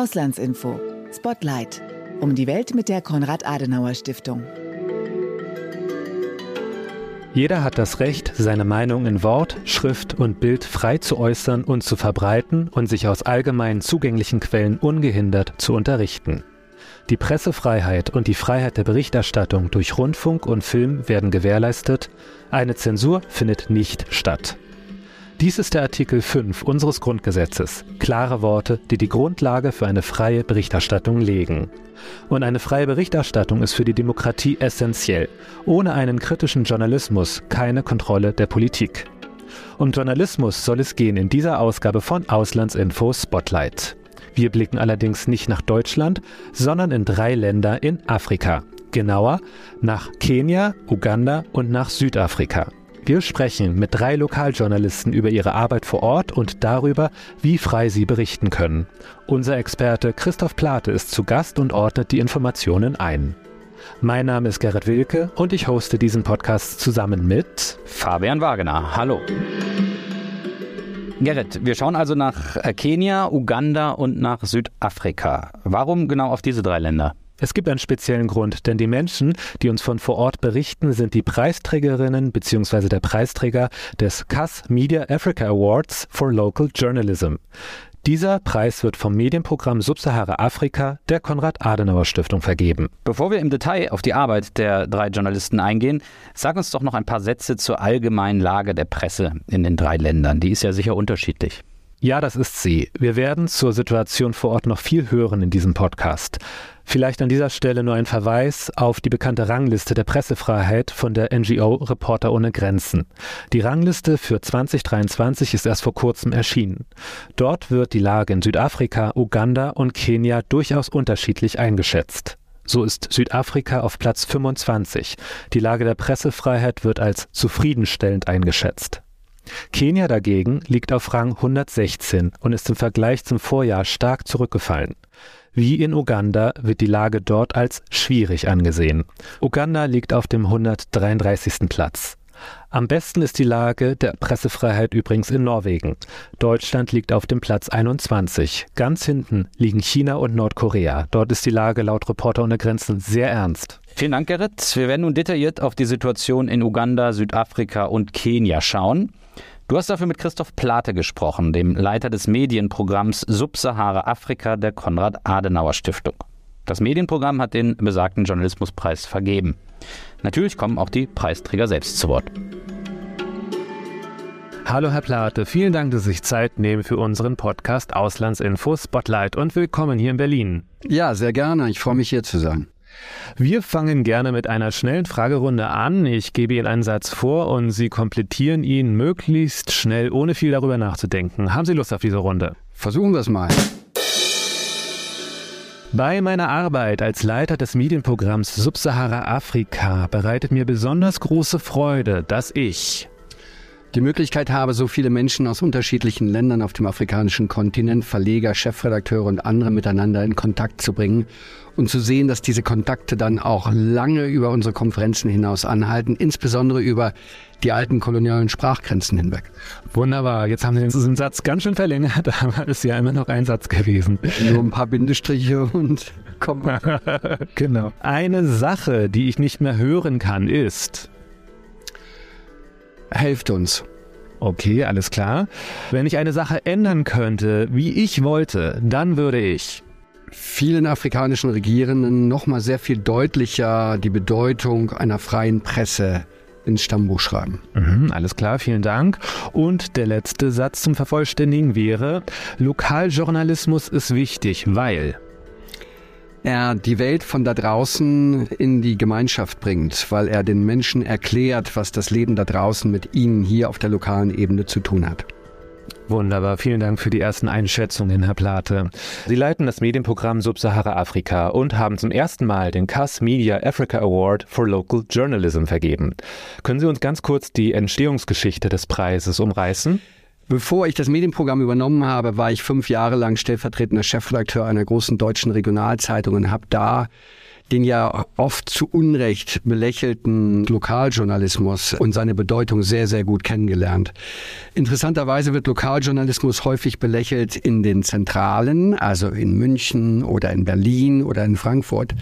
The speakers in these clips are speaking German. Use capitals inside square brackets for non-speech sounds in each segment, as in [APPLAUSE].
Auslandsinfo. Spotlight. Um die Welt mit der Konrad-Adenauer-Stiftung. Jeder hat das Recht, seine Meinung in Wort, Schrift und Bild frei zu äußern und zu verbreiten und sich aus allgemein zugänglichen Quellen ungehindert zu unterrichten. Die Pressefreiheit und die Freiheit der Berichterstattung durch Rundfunk und Film werden gewährleistet, eine Zensur findet nicht statt. Dies ist der Artikel 5 unseres Grundgesetzes. Klare Worte, die die Grundlage für eine freie Berichterstattung legen. Und eine freie Berichterstattung ist für die Demokratie essentiell. Ohne einen kritischen Journalismus keine Kontrolle der Politik. Um Journalismus soll es gehen in dieser Ausgabe von Auslandsinfo Spotlight. Wir blicken allerdings nicht nach Deutschland, sondern in drei Länder in Afrika. Genauer nach Kenia, Uganda und nach Südafrika. Wir sprechen mit drei Lokaljournalisten über ihre Arbeit vor Ort und darüber, wie frei sie berichten können. Unser Experte Christoph Plate ist zu Gast und ordnet die Informationen ein. Mein Name ist Gerrit Wilke und ich hoste diesen Podcast zusammen mit Fabian Wagener. Hallo. Gerrit, wir schauen also nach Kenia, Uganda und nach Südafrika. Warum genau auf diese drei Länder? Es gibt einen speziellen Grund, denn die Menschen, die uns von vor Ort berichten, sind die Preisträgerinnen bzw. der Preisträger des CAS Media Africa Awards for Local Journalism. Dieser Preis wird vom Medienprogramm Subsahara Afrika der Konrad-Adenauer-Stiftung vergeben. Bevor wir im Detail auf die Arbeit der drei Journalisten eingehen, sag uns doch noch ein paar Sätze zur allgemeinen Lage der Presse in den drei Ländern. Die ist ja sicher unterschiedlich. Ja, das ist sie. Wir werden zur Situation vor Ort noch viel hören in diesem Podcast. Vielleicht an dieser Stelle nur ein Verweis auf die bekannte Rangliste der Pressefreiheit von der NGO Reporter ohne Grenzen. Die Rangliste für 2023 ist erst vor kurzem erschienen. Dort wird die Lage in Südafrika, Uganda und Kenia durchaus unterschiedlich eingeschätzt. So ist Südafrika auf Platz 25. Die Lage der Pressefreiheit wird als zufriedenstellend eingeschätzt. Kenia dagegen liegt auf Rang 116 und ist im Vergleich zum Vorjahr stark zurückgefallen. Wie in Uganda wird die Lage dort als schwierig angesehen. Uganda liegt auf dem 133. Platz. Am besten ist die Lage der Pressefreiheit übrigens in Norwegen. Deutschland liegt auf dem Platz 21. Ganz hinten liegen China und Nordkorea. Dort ist die Lage laut Reporter ohne Grenzen sehr ernst. Vielen Dank, Gerrit. Wir werden nun detailliert auf die Situation in Uganda, Südafrika und Kenia schauen. Du hast dafür mit Christoph Plate gesprochen, dem Leiter des Medienprogramms Subsahara Afrika der Konrad-Adenauer-Stiftung. Das Medienprogramm hat den besagten Journalismuspreis vergeben. Natürlich kommen auch die Preisträger selbst zu Wort. Hallo Herr Plate, vielen Dank, dass Sie sich Zeit nehmen für unseren Podcast Auslandsinfo Spotlight und willkommen hier in Berlin. Ja, sehr gerne. Ich freue mich hier zu sein. Wir fangen gerne mit einer schnellen Fragerunde an. Ich gebe Ihnen einen Satz vor und Sie komplettieren ihn möglichst schnell, ohne viel darüber nachzudenken. Haben Sie Lust auf diese Runde? Versuchen wir es mal. Bei meiner Arbeit als Leiter des Medienprogramms Subsahara Afrika bereitet mir besonders große Freude, dass ich die Möglichkeit habe, so viele Menschen aus unterschiedlichen Ländern auf dem afrikanischen Kontinent, Verleger, Chefredakteure und andere miteinander in Kontakt zu bringen und zu sehen, dass diese Kontakte dann auch lange über unsere Konferenzen hinaus anhalten, insbesondere über die alten kolonialen Sprachgrenzen hinweg. Wunderbar, jetzt haben Sie den Satz ganz schön verlängert, [LAUGHS] aber es ist ja immer noch ein Satz gewesen. Nur ein paar Bindestriche und [LAUGHS] Komma. genau. Eine Sache, die ich nicht mehr hören kann, ist Helft uns. Okay, alles klar. Wenn ich eine Sache ändern könnte, wie ich wollte, dann würde ich vielen afrikanischen Regierenden nochmal sehr viel deutlicher die Bedeutung einer freien Presse ins Stammbuch schreiben. Mhm, alles klar, vielen Dank. Und der letzte Satz zum Vervollständigen wäre, Lokaljournalismus ist wichtig, weil er die Welt von da draußen in die Gemeinschaft bringt, weil er den Menschen erklärt, was das Leben da draußen mit ihnen hier auf der lokalen Ebene zu tun hat. Wunderbar, vielen Dank für die ersten Einschätzungen, Herr Plate. Sie leiten das Medienprogramm Subsahara Afrika und haben zum ersten Mal den CAS Media Africa Award for Local Journalism vergeben. Können Sie uns ganz kurz die Entstehungsgeschichte des Preises umreißen? Bevor ich das Medienprogramm übernommen habe, war ich fünf Jahre lang stellvertretender Chefredakteur einer großen deutschen Regionalzeitung und habe da den ja oft zu Unrecht belächelten Lokaljournalismus und seine Bedeutung sehr, sehr gut kennengelernt. Interessanterweise wird Lokaljournalismus häufig belächelt in den Zentralen, also in München oder in Berlin oder in Frankfurt.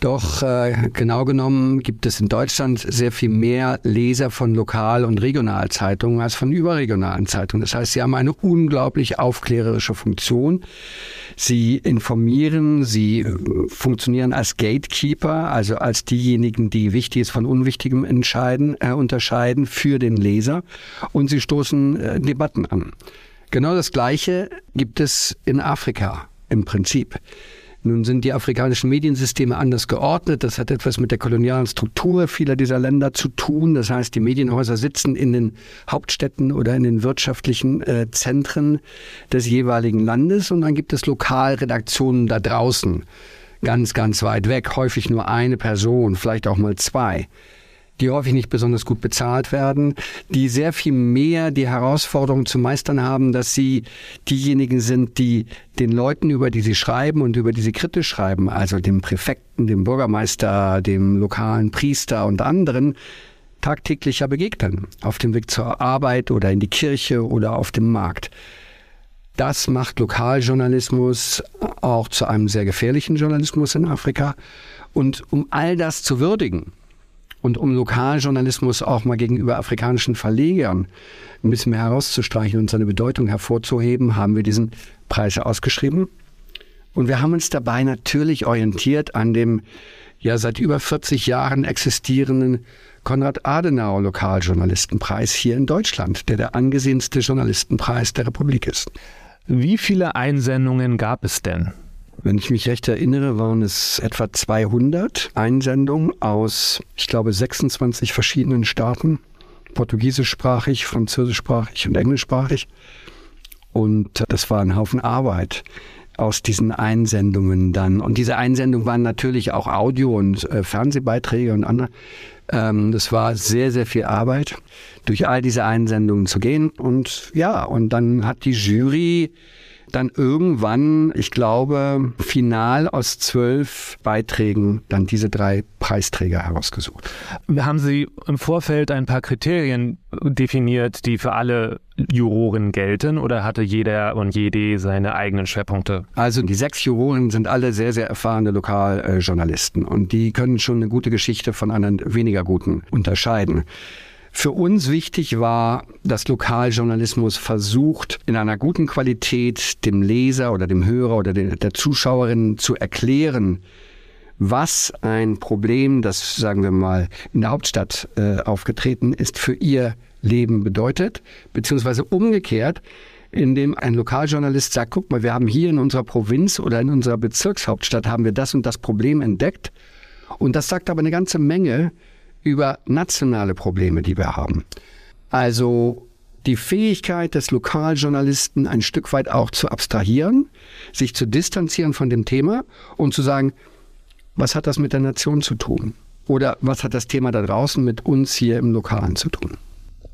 Doch äh, genau genommen gibt es in Deutschland sehr viel mehr Leser von Lokal- und Regionalzeitungen als von überregionalen Zeitungen. Das heißt, sie haben eine unglaublich aufklärerische Funktion. Sie informieren, sie äh, funktionieren als Gatekeeper, also als diejenigen, die Wichtiges von Unwichtigem entscheiden, äh, unterscheiden für den Leser. Und sie stoßen äh, Debatten an. Genau das Gleiche gibt es in Afrika im Prinzip. Nun sind die afrikanischen Mediensysteme anders geordnet. Das hat etwas mit der kolonialen Struktur vieler dieser Länder zu tun. Das heißt, die Medienhäuser sitzen in den Hauptstädten oder in den wirtschaftlichen äh, Zentren des jeweiligen Landes und dann gibt es Lokalredaktionen da draußen, ganz, ganz weit weg, häufig nur eine Person, vielleicht auch mal zwei die häufig nicht besonders gut bezahlt werden, die sehr viel mehr die Herausforderung zu meistern haben, dass sie diejenigen sind, die den Leuten, über die sie schreiben und über die sie kritisch schreiben, also dem Präfekten, dem Bürgermeister, dem lokalen Priester und anderen, tagtäglicher begegnen, auf dem Weg zur Arbeit oder in die Kirche oder auf dem Markt. Das macht Lokaljournalismus auch zu einem sehr gefährlichen Journalismus in Afrika. Und um all das zu würdigen, und um Lokaljournalismus auch mal gegenüber afrikanischen Verlegern ein bisschen mehr herauszustreichen und seine Bedeutung hervorzuheben, haben wir diesen Preis ausgeschrieben. Und wir haben uns dabei natürlich orientiert an dem ja seit über 40 Jahren existierenden Konrad Adenauer Lokaljournalistenpreis hier in Deutschland, der der angesehenste Journalistenpreis der Republik ist. Wie viele Einsendungen gab es denn? Wenn ich mich recht erinnere, waren es etwa 200 Einsendungen aus, ich glaube, 26 verschiedenen Staaten, portugiesischsprachig, französischsprachig und englischsprachig. Und das war ein Haufen Arbeit aus diesen Einsendungen dann. Und diese Einsendungen waren natürlich auch Audio- und äh, Fernsehbeiträge und andere. Ähm, das war sehr, sehr viel Arbeit, durch all diese Einsendungen zu gehen. Und ja, und dann hat die Jury dann irgendwann, ich glaube, final aus zwölf Beiträgen dann diese drei Preisträger herausgesucht. Haben Sie im Vorfeld ein paar Kriterien definiert, die für alle Juroren gelten oder hatte jeder und jede seine eigenen Schwerpunkte? Also die sechs Juroren sind alle sehr, sehr erfahrene Lokaljournalisten und die können schon eine gute Geschichte von einer weniger guten unterscheiden. Für uns wichtig war, dass Lokaljournalismus versucht, in einer guten Qualität dem Leser oder dem Hörer oder der Zuschauerin zu erklären, was ein Problem, das sagen wir mal in der Hauptstadt äh, aufgetreten ist, für ihr Leben bedeutet, beziehungsweise umgekehrt, indem ein Lokaljournalist sagt, guck mal, wir haben hier in unserer Provinz oder in unserer Bezirkshauptstadt haben wir das und das Problem entdeckt. Und das sagt aber eine ganze Menge über nationale Probleme, die wir haben. Also die Fähigkeit des Lokaljournalisten ein Stück weit auch zu abstrahieren, sich zu distanzieren von dem Thema und zu sagen, was hat das mit der Nation zu tun? Oder was hat das Thema da draußen mit uns hier im Lokalen zu tun?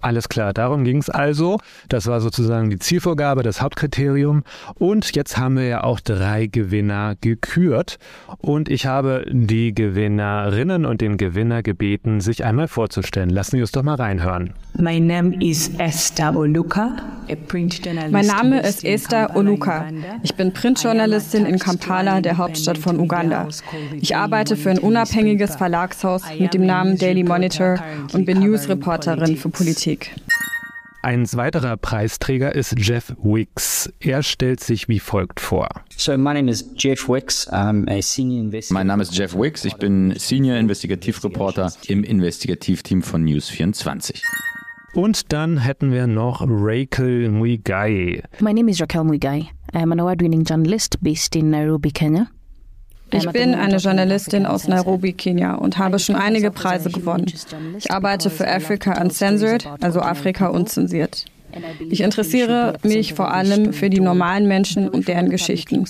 Alles klar, darum ging es also. Das war sozusagen die Zielvorgabe, das Hauptkriterium. Und jetzt haben wir ja auch drei Gewinner gekürt. Und ich habe die Gewinnerinnen und den Gewinner gebeten, sich einmal vorzustellen. Lassen Sie uns doch mal reinhören. mein Name ist Esther Oluka. Mein Name ist Esther Oluka. Ich bin Printjournalistin in Kampala, der Hauptstadt von Uganda. Ich arbeite für ein unabhängiges Verlagshaus mit dem Namen Daily Monitor und bin Newsreporterin für Politik. Ein weiterer Preisträger ist Jeff Wicks. Er stellt sich wie folgt vor. So my name is Jeff Wicks. I'm a senior. Mein Name ist Jeff Wicks. Ich bin Senior Investigativreporter im Investigativteam von News24. Und dann hätten wir noch Raquel Muigai. My name is Raquel Muigai. I am an award-winning journalist based in Nairobi, Kenya. Ich bin eine Journalistin aus Nairobi, Kenia und habe schon einige Preise gewonnen. Ich arbeite für Africa Uncensored, also Afrika unzensiert. Ich interessiere mich vor allem für die normalen Menschen und deren Geschichten.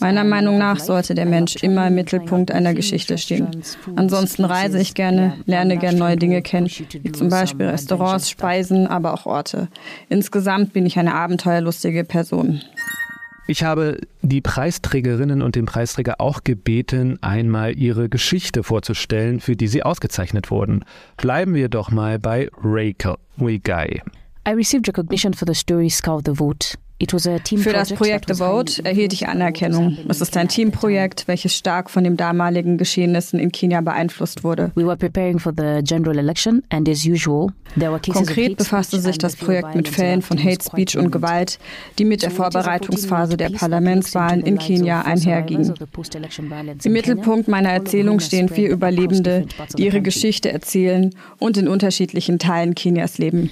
Meiner Meinung nach sollte der Mensch immer im Mittelpunkt einer Geschichte stehen. Ansonsten reise ich gerne, lerne gerne neue Dinge kennen, wie zum Beispiel Restaurants, Speisen, aber auch Orte. Insgesamt bin ich eine abenteuerlustige Person. Ich habe die Preisträgerinnen und den Preisträger auch gebeten, einmal ihre Geschichte vorzustellen, für die sie ausgezeichnet wurden. Bleiben wir doch mal bei Rachel Wigai. I received recognition for the story Scout the Vote. Für das Projekt The Vote erhielt ich Anerkennung. Es ist ein Teamprojekt, welches stark von den damaligen Geschehnissen in Kenia beeinflusst wurde. Konkret befasste sich das Projekt mit Fällen von Hate Speech und Gewalt, die mit der Vorbereitungsphase der Parlamentswahlen in Kenia einhergingen. Im Mittelpunkt meiner Erzählung stehen vier Überlebende, die ihre Geschichte erzählen und in unterschiedlichen Teilen Kenias leben.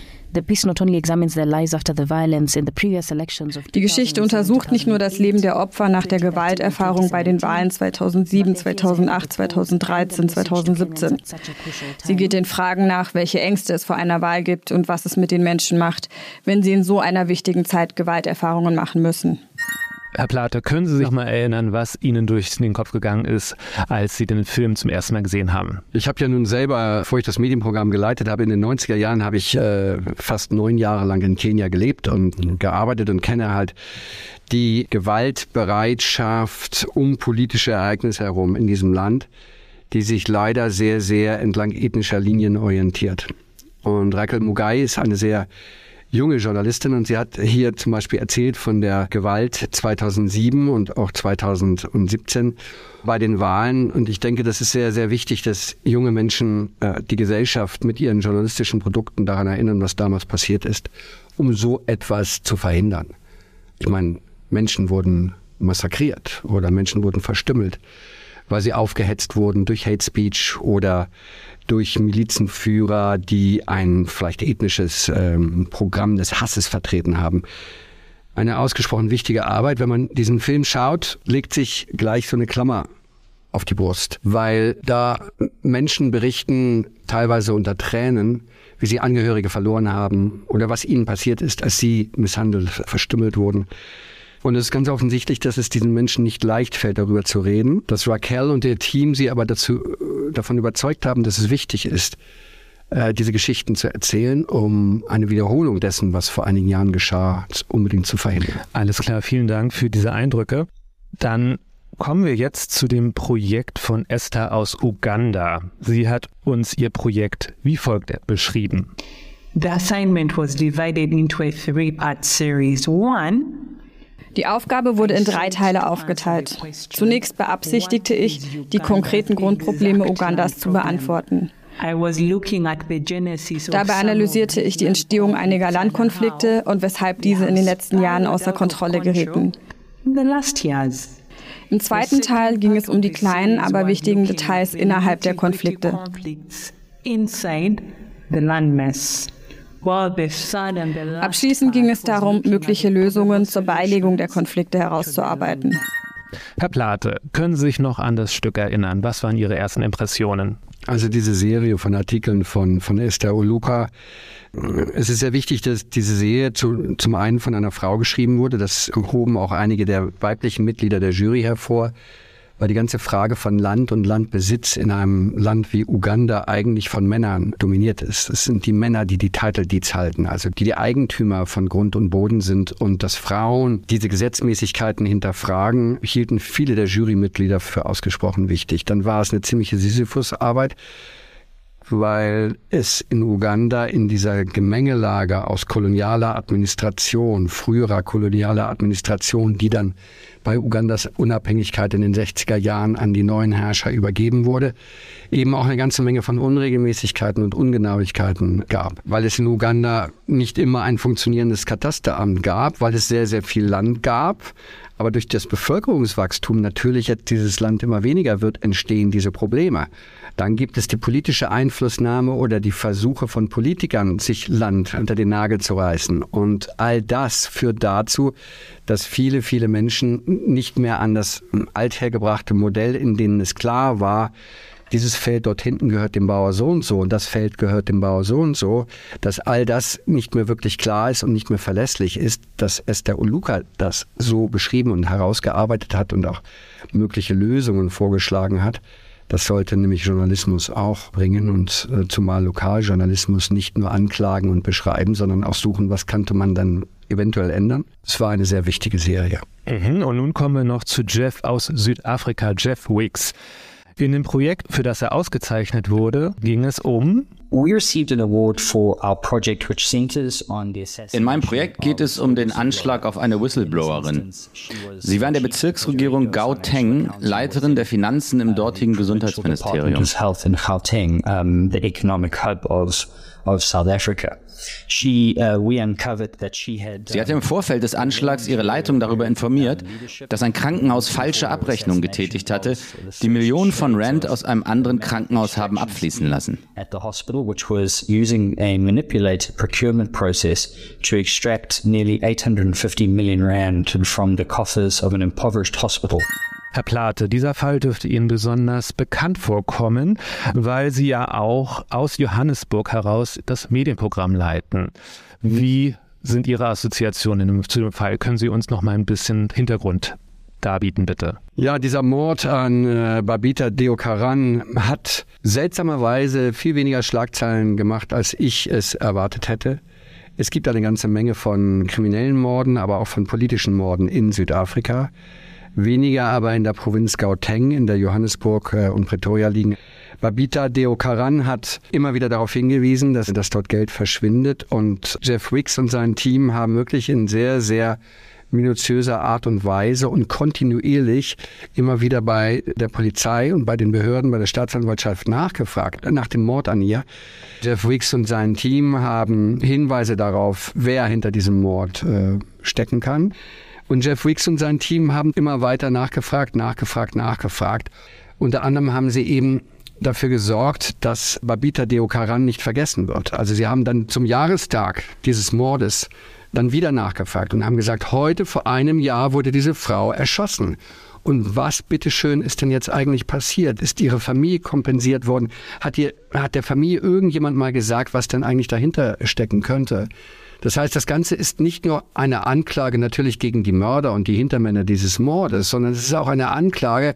Die Geschichte untersucht nicht nur das Leben der Opfer nach der Gewalterfahrung bei den Wahlen 2007, 2008, 2013, 2017. Sie geht den Fragen nach, welche Ängste es vor einer Wahl gibt und was es mit den Menschen macht, wenn sie in so einer wichtigen Zeit Gewalterfahrungen machen müssen. Herr Plate, können Sie sich mal erinnern, was Ihnen durch den Kopf gegangen ist, als Sie den Film zum ersten Mal gesehen haben? Ich habe ja nun selber, bevor ich das Medienprogramm geleitet habe, in den 90er Jahren habe ich äh, fast neun Jahre lang in Kenia gelebt und gearbeitet und kenne halt die Gewaltbereitschaft um politische Ereignisse herum in diesem Land, die sich leider sehr, sehr entlang ethnischer Linien orientiert. Und Raquel Mugai ist eine sehr junge Journalistin und sie hat hier zum Beispiel erzählt von der Gewalt 2007 und auch 2017 bei den Wahlen. Und ich denke, das ist sehr, sehr wichtig, dass junge Menschen äh, die Gesellschaft mit ihren journalistischen Produkten daran erinnern, was damals passiert ist, um so etwas zu verhindern. Ich meine, Menschen wurden massakriert oder Menschen wurden verstümmelt, weil sie aufgehetzt wurden durch Hate Speech oder durch Milizenführer, die ein vielleicht ethnisches ähm, Programm des Hasses vertreten haben. Eine ausgesprochen wichtige Arbeit. Wenn man diesen Film schaut, legt sich gleich so eine Klammer auf die Brust, weil da Menschen berichten, teilweise unter Tränen, wie sie Angehörige verloren haben oder was ihnen passiert ist, als sie misshandelt, verstümmelt wurden. Und es ist ganz offensichtlich, dass es diesen Menschen nicht leicht fällt, darüber zu reden, dass Raquel und ihr Team sie aber dazu, äh, davon überzeugt haben, dass es wichtig ist, äh, diese Geschichten zu erzählen, um eine Wiederholung dessen, was vor einigen Jahren geschah, unbedingt zu verhindern. Alles klar, vielen Dank für diese Eindrücke. Dann kommen wir jetzt zu dem Projekt von Esther aus Uganda. Sie hat uns ihr Projekt wie folgt beschrieben. The assignment was divided into a three-part series. One die Aufgabe wurde in drei Teile aufgeteilt. Zunächst beabsichtigte ich, die konkreten Grundprobleme Ugandas zu beantworten. Dabei analysierte ich die Entstehung einiger Landkonflikte und weshalb diese in den letzten Jahren außer Kontrolle gerieten. Im zweiten Teil ging es um die kleinen, aber wichtigen Details innerhalb der Konflikte. Abschließend ging es darum, mögliche Lösungen zur Beilegung der Konflikte herauszuarbeiten. Herr Plate, können Sie sich noch an das Stück erinnern? Was waren Ihre ersten Impressionen? Also diese Serie von Artikeln von, von Esther Oluka. Es ist sehr wichtig, dass diese Serie zu, zum einen von einer Frau geschrieben wurde. Das hoben auch einige der weiblichen Mitglieder der Jury hervor weil die ganze Frage von Land und Landbesitz in einem Land wie Uganda eigentlich von Männern dominiert ist. Es sind die Männer, die die Title Deeds halten, also die die Eigentümer von Grund und Boden sind und dass Frauen diese Gesetzmäßigkeiten hinterfragen, hielten viele der Jurymitglieder für ausgesprochen wichtig. Dann war es eine ziemliche Sisyphusarbeit weil es in Uganda in dieser Gemengelage aus kolonialer Administration, früherer kolonialer Administration, die dann bei Ugandas Unabhängigkeit in den 60er Jahren an die neuen Herrscher übergeben wurde, eben auch eine ganze Menge von Unregelmäßigkeiten und Ungenauigkeiten gab. Weil es in Uganda nicht immer ein funktionierendes Katasteramt gab, weil es sehr, sehr viel Land gab, aber durch das Bevölkerungswachstum natürlich jetzt dieses Land immer weniger wird, entstehen diese Probleme. Dann gibt es die politische Einflussnahme oder die Versuche von Politikern, sich Land unter den Nagel zu reißen. Und all das führt dazu, dass viele, viele Menschen nicht mehr an das althergebrachte Modell, in dem es klar war, dieses Feld dort hinten gehört dem Bauer so und so und das Feld gehört dem Bauer so und so, dass all das nicht mehr wirklich klar ist und nicht mehr verlässlich ist, dass Esther Uluka das so beschrieben und herausgearbeitet hat und auch mögliche Lösungen vorgeschlagen hat Das sollte nämlich Journalismus auch bringen und äh, zumal Lokaljournalismus nicht nur anklagen und beschreiben, sondern auch suchen, was könnte man dann eventuell ändern. Es war eine sehr wichtige Serie. Mhm, und nun kommen wir noch zu Jeff aus Südafrika, Jeff Wicks. In dem Projekt, für das er ausgezeichnet wurde, ging es um in meinem Projekt geht es um den Anschlag auf eine Whistleblowerin. Sie war in der Bezirksregierung Gauteng Leiterin der Finanzen im dortigen Gesundheitsministerium. Sie hatte im Vorfeld des Anschlags ihre Leitung darüber informiert, dass ein Krankenhaus falsche Abrechnungen getätigt hatte, die Millionen von Rand aus einem anderen Krankenhaus haben abfließen lassen. to extract nearly 850 million rand from the coffers of an impoverished hospital. Herr Plate, dieser Fall dürfte Ihnen besonders bekannt vorkommen, weil Sie ja auch aus Johannesburg heraus das Medienprogramm leiten. Wie sind Ihre Assoziationen zu dem Fall? Können Sie uns noch mal ein bisschen Hintergrund darbieten, bitte? Ja, dieser Mord an äh, Babita Deokaran hat seltsamerweise viel weniger Schlagzeilen gemacht, als ich es erwartet hätte. Es gibt eine ganze Menge von kriminellen Morden, aber auch von politischen Morden in Südafrika weniger aber in der Provinz Gauteng, in der Johannesburg äh, und Pretoria liegen. Babita Deokaran hat immer wieder darauf hingewiesen, dass, dass dort Geld verschwindet und Jeff Wicks und sein Team haben wirklich in sehr, sehr minutiöser Art und Weise und kontinuierlich immer wieder bei der Polizei und bei den Behörden, bei der Staatsanwaltschaft nachgefragt nach dem Mord an ihr. Jeff Wicks und sein Team haben Hinweise darauf, wer hinter diesem Mord äh, stecken kann. Und Jeff Wicks und sein Team haben immer weiter nachgefragt, nachgefragt, nachgefragt. Unter anderem haben sie eben dafür gesorgt, dass Babita Deokaran nicht vergessen wird. Also sie haben dann zum Jahrestag dieses Mordes dann wieder nachgefragt und haben gesagt, heute vor einem Jahr wurde diese Frau erschossen. Und was bitteschön ist denn jetzt eigentlich passiert? Ist ihre Familie kompensiert worden? Hat, ihr, hat der Familie irgendjemand mal gesagt, was denn eigentlich dahinter stecken könnte? Das heißt, das Ganze ist nicht nur eine Anklage natürlich gegen die Mörder und die Hintermänner dieses Mordes, sondern es ist auch eine Anklage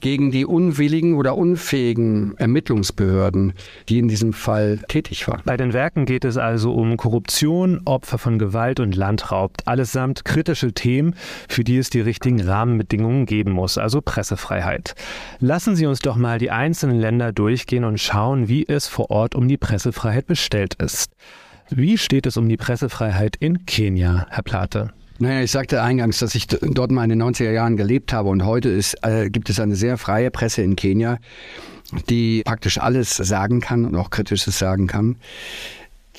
gegen die unwilligen oder unfähigen Ermittlungsbehörden, die in diesem Fall tätig waren. Bei den Werken geht es also um Korruption, Opfer von Gewalt und Landraub, allesamt kritische Themen, für die es die richtigen Rahmenbedingungen geben muss, also Pressefreiheit. Lassen Sie uns doch mal die einzelnen Länder durchgehen und schauen, wie es vor Ort um die Pressefreiheit bestellt ist. Wie steht es um die Pressefreiheit in Kenia, Herr Plate? Naja, ich sagte eingangs, dass ich dort mal in den 90er Jahren gelebt habe und heute ist, äh, gibt es eine sehr freie Presse in Kenia, die praktisch alles sagen kann und auch Kritisches sagen kann.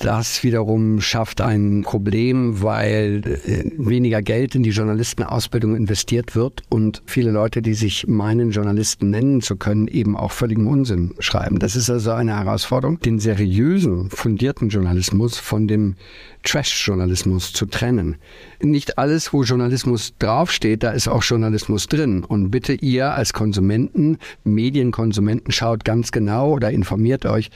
Das wiederum schafft ein Problem, weil äh, weniger Geld in die Journalistenausbildung investiert wird und viele Leute, die sich meinen, Journalisten nennen zu können, eben auch völligen Unsinn schreiben. Das ist also eine Herausforderung, den seriösen, fundierten Journalismus von dem Trash-Journalismus zu trennen. Nicht alles, wo Journalismus draufsteht, da ist auch Journalismus drin. Und bitte ihr als Konsumenten, Medienkonsumenten, schaut ganz genau oder informiert euch,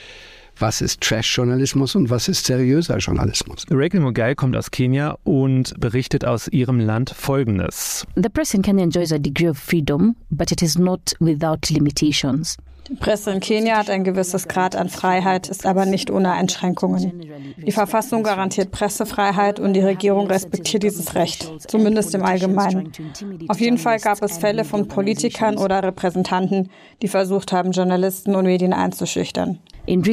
was ist Trash-Journalismus und was ist seriöser Journalismus. Rachel Mugai kommt aus Kenia und berichtet aus ihrem Land Folgendes. The press in Kenya enjoys a degree of freedom, but it is not without limitations. Die Presse in Kenia hat ein gewisses Grad an Freiheit, ist aber nicht ohne Einschränkungen. Die Verfassung garantiert Pressefreiheit und die Regierung respektiert dieses Recht, zumindest im Allgemeinen. Auf jeden Fall gab es Fälle von Politikern oder Repräsentanten, die versucht haben, Journalisten und Medien einzuschüchtern. In den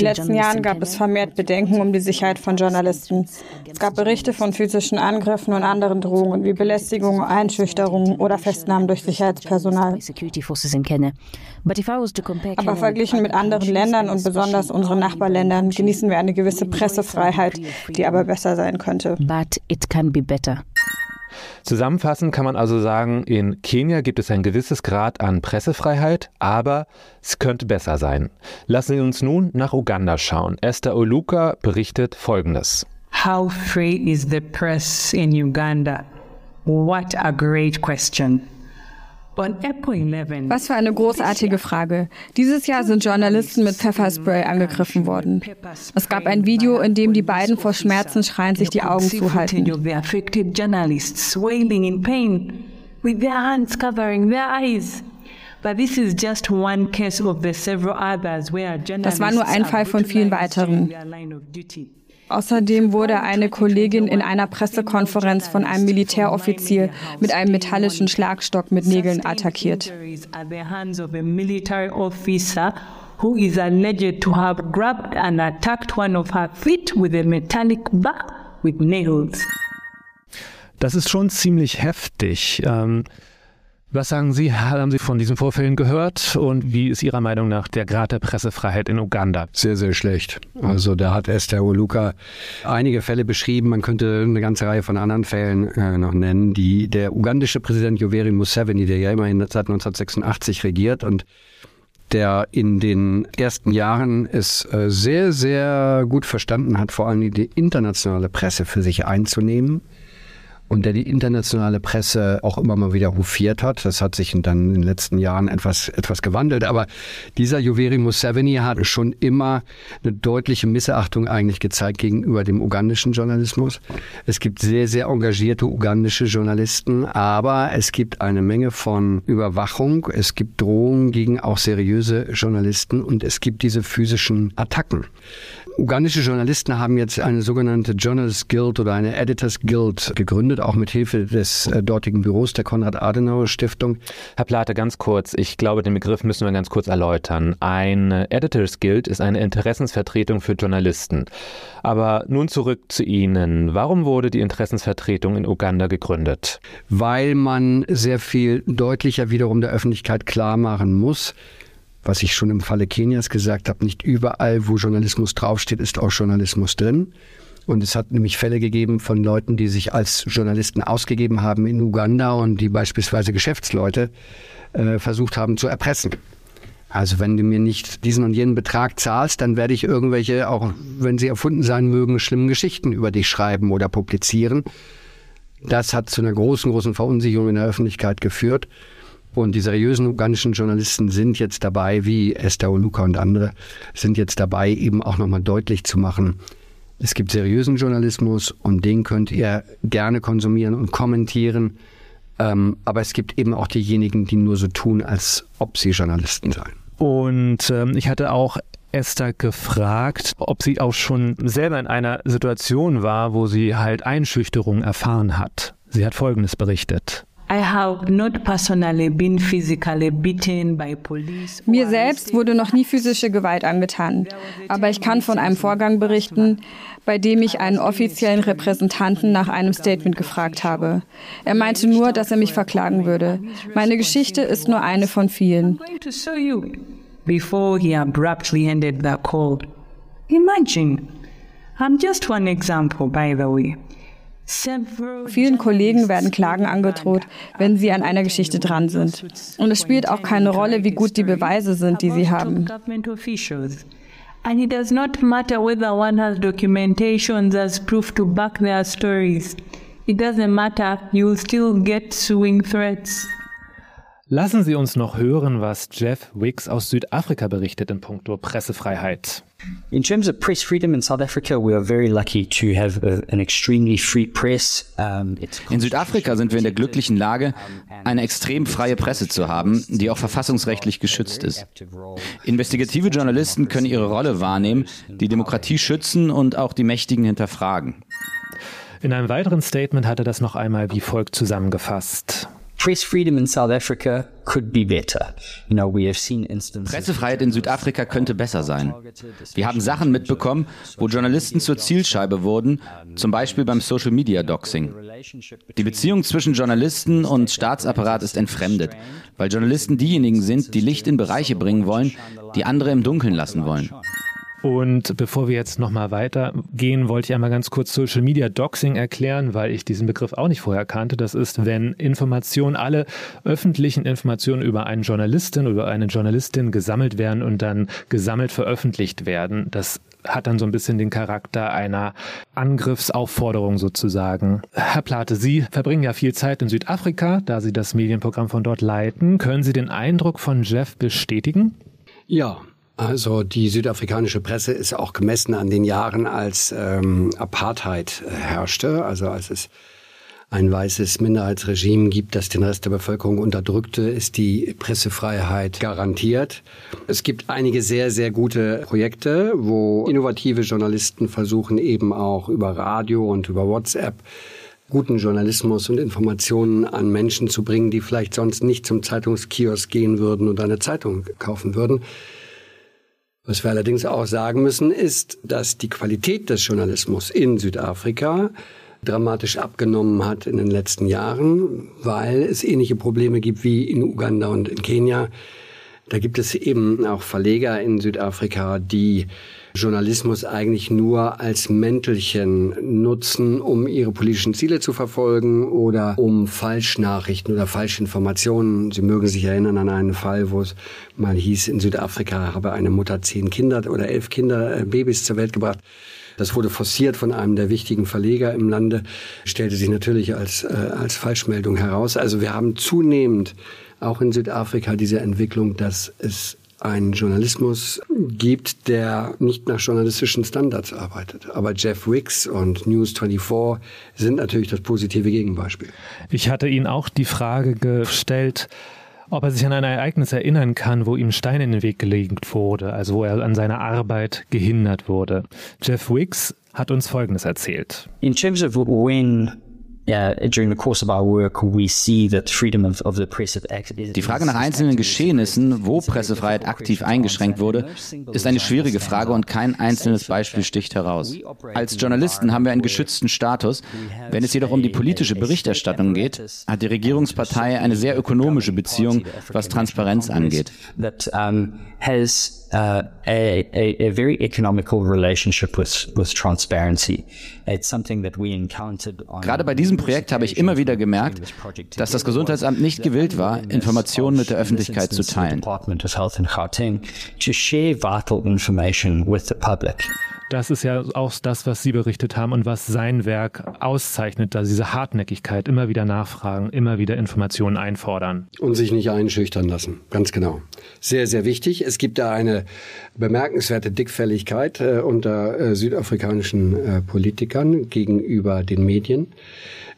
letzten Jahren gab es vermehrt Bedenken um die Sicherheit von Journalisten. Es gab Berichte von physischen Angriffen und anderen Drohungen wie Belästigung, Einschüchterung oder Festnahmen durch Sicherheitspersonal. Aber verglichen mit anderen Ländern und besonders unseren Nachbarländern genießen wir eine gewisse Pressefreiheit, die aber besser sein könnte. But it can be better. Zusammenfassend kann man also sagen, in Kenia gibt es ein gewisses Grad an Pressefreiheit, aber es könnte besser sein. Lassen Sie uns nun nach Uganda schauen. Esther Oluka berichtet Folgendes. How free is the press in Uganda? What a great question. Was für eine großartige Frage. Dieses Jahr sind Journalisten mit Pfefferspray angegriffen worden. Es gab ein Video, in dem die beiden vor Schmerzen schreien, sich die Augen zuhalten. Das war nur ein Fall von vielen weiteren. Außerdem wurde eine Kollegin in einer Pressekonferenz von einem Militäroffizier mit einem metallischen Schlagstock mit Nägeln attackiert. who is alleged to have grabbed and attacked one of her feet with a metallic bar with nails. Das ist schon ziemlich heftig. Ähm, was sagen Sie, haben Sie von diesen Vorfällen gehört und wie ist Ihrer Meinung nach der Grad der Pressefreiheit in Uganda? Sehr, sehr schlecht. Also da hat Esther Oluka einige Fälle beschrieben. Man könnte eine ganze Reihe von anderen Fällen äh, noch nennen. Die, der ugandische Präsident Yoweri Museveni, der ja immerhin seit 1986 regiert und der in den ersten Jahren es äh, sehr, sehr gut verstanden hat, vor allem die internationale Presse für sich einzunehmen und der die internationale Presse auch immer mal wieder hofiert hat. Das hat sich dann in den letzten Jahren etwas, etwas gewandelt. Aber dieser Yoweri Museveni hat schon immer eine deutliche Missachtung eigentlich gezeigt gegenüber dem ugandischen Journalismus. Es gibt sehr, sehr engagierte ugandische Journalisten, aber es gibt eine Menge von Überwachung. Es gibt Drohungen gegen auch seriöse Journalisten und es gibt diese physischen Attacken. Ugandische Journalisten haben jetzt eine sogenannte Journalist Guild oder eine Editors Guild gegründet, auch mit Hilfe des äh, dortigen Büros der Konrad-Adenauer-Stiftung. Herr Plate, ganz kurz, ich glaube, den Begriff müssen wir ganz kurz erläutern. Eine Editors Guild ist eine Interessensvertretung für Journalisten. Aber nun zurück zu Ihnen. Warum wurde die Interessensvertretung in Uganda gegründet? Weil man sehr viel deutlicher wiederum der Öffentlichkeit klar machen muss, was ich schon im Falle Kenias gesagt habe, nicht überall, wo Journalismus draufsteht, ist auch Journalismus drin. Und es hat nämlich Fälle gegeben von Leuten, die sich als Journalisten ausgegeben haben in Uganda und die beispielsweise Geschäftsleute äh, versucht haben zu erpressen. Also wenn du mir nicht diesen und jenen Betrag zahlst, dann werde ich irgendwelche, auch wenn sie erfunden sein mögen, schlimmen Geschichten über dich schreiben oder publizieren. Das hat zu einer großen, großen Verunsicherung in der Öffentlichkeit geführt. Und die seriösen ugandischen Journalisten sind jetzt dabei, wie Esther Oluka und andere, sind jetzt dabei, eben auch nochmal deutlich zu machen, es gibt seriösen Journalismus und den könnt ihr gerne konsumieren und kommentieren. Ähm, aber es gibt eben auch diejenigen, die nur so tun, als ob sie Journalisten seien. Und ähm, ich hatte auch Esther gefragt, ob sie auch schon selber in einer Situation war, wo sie halt Einschüchterung erfahren hat. Sie hat Folgendes berichtet. Mir selbst wurde noch nie physische Gewalt angetan, aber ich kann von einem Vorgang berichten, bei dem ich einen offiziellen Repräsentanten nach einem Statement gefragt habe. Er meinte nur, dass er mich verklagen würde. Meine Geschichte ist nur eine von vielen. Before he abruptly ended the call. Imagine. I'm just one example, by the way. Vielen Kollegen werden Klagen angedroht, wenn sie an einer Geschichte dran sind. Und es spielt auch keine Rolle, wie gut die Beweise sind, die sie haben. And it does not matter whether one has documentations as proof to back their stories. It doesn't matter, you will still get suing threats. Lassen Sie uns noch hören, was Jeff Wicks aus Südafrika berichtet in puncto Pressefreiheit. In terms of press freedom in South Africa, we are very lucky to have a, an extremely free press. Um, in Südafrika sind wir in der glücklichen Lage, eine extrem freie Presse zu haben, die auch verfassungsrechtlich geschützt ist. Investigative Journalisten können ihre Rolle wahrnehmen, die Demokratie schützen und auch die Mächtigen hinterfragen. In einem weiteren Statement hat er das noch einmal wie folgt zusammengefasst. Press freedom in South Africa could be better. You know, we have seen instances Pressefreiheit in Südafrika könnte besser sein. Wir haben Sachen mitbekommen, wo Journalisten zur Zielscheibe wurden, zum Beispiel beim Social Media Doxing. Die Beziehung zwischen Journalisten und Staatsapparat ist entfremdet, weil Journalisten diejenigen sind, die Licht in Bereiche bringen wollen, die andere im Dunkeln lassen wollen. Und bevor wir jetzt nochmal weitergehen, wollte ich einmal ganz kurz Social Media Doxing erklären, weil ich diesen Begriff auch nicht vorher kannte. Das ist, wenn Informationen, alle öffentlichen Informationen über einen Journalistin, über eine Journalistin gesammelt werden und dann gesammelt veröffentlicht werden. Das hat dann so ein bisschen den Charakter einer Angriffsaufforderung sozusagen. Herr Plate, Sie verbringen ja viel Zeit in Südafrika, da Sie das Medienprogramm von dort leiten. Können Sie den Eindruck von Jeff bestätigen? Ja, also die südafrikanische Presse ist auch gemessen an den Jahren, als ähm, Apartheid äh, herrschte, also als es ein weißes Minderheitsregime gibt, das den Rest der Bevölkerung unterdrückte, ist die Pressefreiheit garantiert. Es gibt einige sehr, sehr gute Projekte, wo innovative Journalisten versuchen eben auch über Radio und über WhatsApp guten Journalismus und Informationen an Menschen zu bringen, die vielleicht sonst nicht zum Zeitungskiosk gehen würden und eine Zeitung kaufen würden. Was wir allerdings auch sagen müssen, ist, dass die Qualität des Journalismus in Südafrika dramatisch abgenommen hat in den letzten Jahren, weil es ähnliche Probleme gibt wie in Uganda und in Kenia. Da gibt es eben auch Verleger in Südafrika, die Journalismus eigentlich nur als Mäntelchen nutzen, um ihre politischen Ziele zu verfolgen oder um Falschnachrichten oder Falschinformationen. Sie mögen sich erinnern an einen Fall, wo es mal hieß, in Südafrika habe eine Mutter zehn Kinder oder elf Kinder, äh, Babys zur Welt gebracht. Das wurde forciert von einem der wichtigen Verleger im Lande, stellte sich natürlich als, äh, als Falschmeldung heraus. Also wir haben zunehmend auch in Südafrika diese Entwicklung, dass es einen Journalismus gibt, der nicht nach journalistischen Standards arbeitet. Aber Jeff Wicks und News 24 sind natürlich das positive Gegenbeispiel. Ich hatte Ihnen auch die Frage gestellt, ob er sich an ein Ereignis erinnern kann, wo ihm Stein in den Weg gelegt wurde, also wo er an seiner Arbeit gehindert wurde. Jeff Wicks hat uns Folgendes erzählt. In terms of when die Frage nach einzelnen Geschehnissen, wo Pressefreiheit aktiv eingeschränkt wurde, ist eine schwierige Frage und kein einzelnes Beispiel sticht heraus. Als Journalisten haben wir einen geschützten Status. Wenn es jedoch um die politische Berichterstattung geht, hat die Regierungspartei eine sehr ökonomische Beziehung, was Transparenz angeht. has uh, a, a, a, very economical relationship with, with transparency. It's something that we encountered on Gerade bei diesem Projekt habe ich immer wieder gemerkt, dass das Gesundheitsamt nicht gewillt war, Informationen mit der Öffentlichkeit zu teilen. Das ist ja auch das, was Sie berichtet haben und was sein Werk auszeichnet, da diese Hartnäckigkeit, immer wieder nachfragen, immer wieder Informationen einfordern. Und sich nicht einschüchtern lassen, ganz genau. Sehr, sehr wichtig. Es gibt da eine bemerkenswerte Dickfälligkeit äh, unter äh, südafrikanischen äh, Politikern gegenüber den Medien.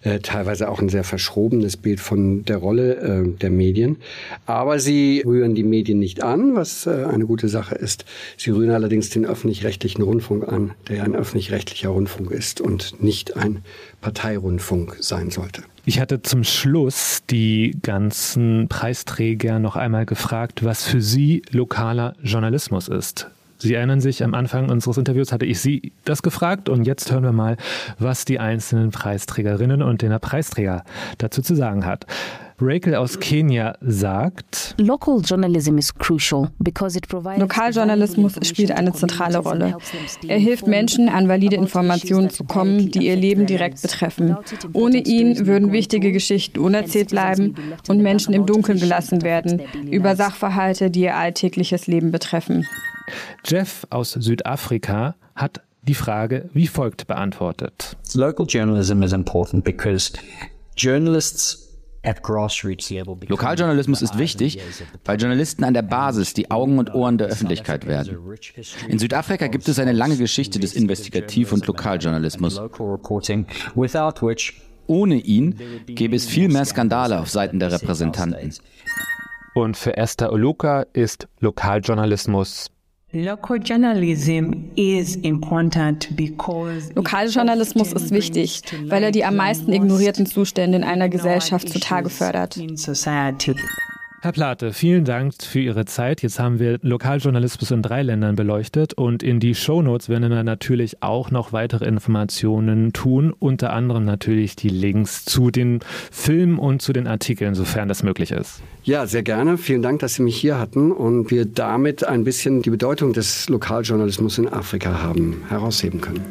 Äh, teilweise auch ein sehr verschrobenes Bild von der Rolle äh, der Medien. Aber sie rühren die Medien nicht an, was äh, eine gute Sache ist. Sie rühren allerdings den öffentlich-rechtlichen Rundfunk an, der ein öffentlich-rechtlicher Rundfunk ist und nicht ein Parteirundfunk sein sollte. Ich hatte zum Schluss die ganzen Preisträger noch einmal gefragt, was für sie lokaler Journalismus ist. Sie erinnern sich, am Anfang unseres Interviews hatte ich Sie das gefragt und jetzt hören wir mal, was die einzelnen Preisträgerinnen und der Preisträger dazu zu sagen hat. Rachel aus Kenia sagt, Lokaljournalismus spielt eine zentrale Rolle. Er hilft Menschen, an valide Informationen zu kommen, die ihr Leben direkt betreffen. Ohne ihn würden wichtige Geschichten unerzählt bleiben und Menschen im Dunkeln gelassen werden über Sachverhalte, die ihr alltägliches Leben betreffen. Jeff aus Südafrika hat die Frage wie folgt beantwortet. Local journalism is important because journalists Lokaljournalismus ist wichtig, weil Journalisten an der Basis die Augen und Ohren der Öffentlichkeit werden. In Südafrika gibt es eine lange Geschichte des Investigativ- und Lokaljournalismus. Ohne ihn gäbe es viel mehr Skandale auf Seiten der Repräsentanten. Und für Esther Oluka ist Lokaljournalismus Lokaljournalismus ist wichtig, weil er die am meisten ignorierten Zustände in einer Gesellschaft zutage fördert. Herr Plate, vielen Dank für Ihre Zeit. Jetzt haben wir Lokaljournalismus in drei Ländern beleuchtet und in die Shownotes werden wir natürlich auch noch weitere Informationen tun, unter anderem natürlich die Links zu den Filmen und zu den Artikeln, sofern das möglich ist. Ja, sehr gerne. Vielen Dank, dass Sie mich hier hatten und wir damit ein bisschen die Bedeutung des Lokaljournalismus in Afrika haben herausheben können.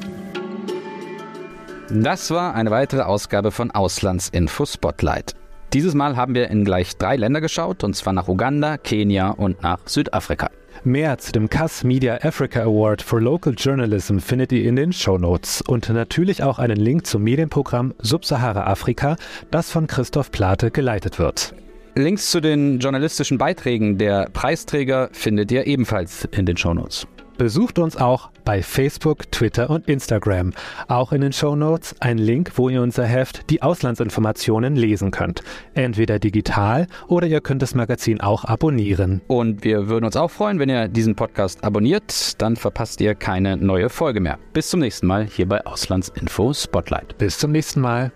Das war eine weitere Ausgabe von Auslandsinfo Spotlight. Dieses Mal haben wir in gleich drei Länder geschaut, und zwar nach Uganda, Kenia und nach Südafrika. Mehr zu dem CAS Media Africa Award for Local Journalism findet ihr in den Show Notes und natürlich auch einen Link zum Medienprogramm Subsahara Afrika, das von Christoph Plate geleitet wird. Links zu den journalistischen Beiträgen der Preisträger findet ihr ebenfalls in den Show Notes. Besucht uns auch bei Facebook, Twitter und Instagram. Auch in den Show Notes ein Link, wo ihr unser Heft Die Auslandsinformationen lesen könnt. Entweder digital oder ihr könnt das Magazin auch abonnieren. Und wir würden uns auch freuen, wenn ihr diesen Podcast abonniert. Dann verpasst ihr keine neue Folge mehr. Bis zum nächsten Mal hier bei Auslandsinfo Spotlight. Bis zum nächsten Mal.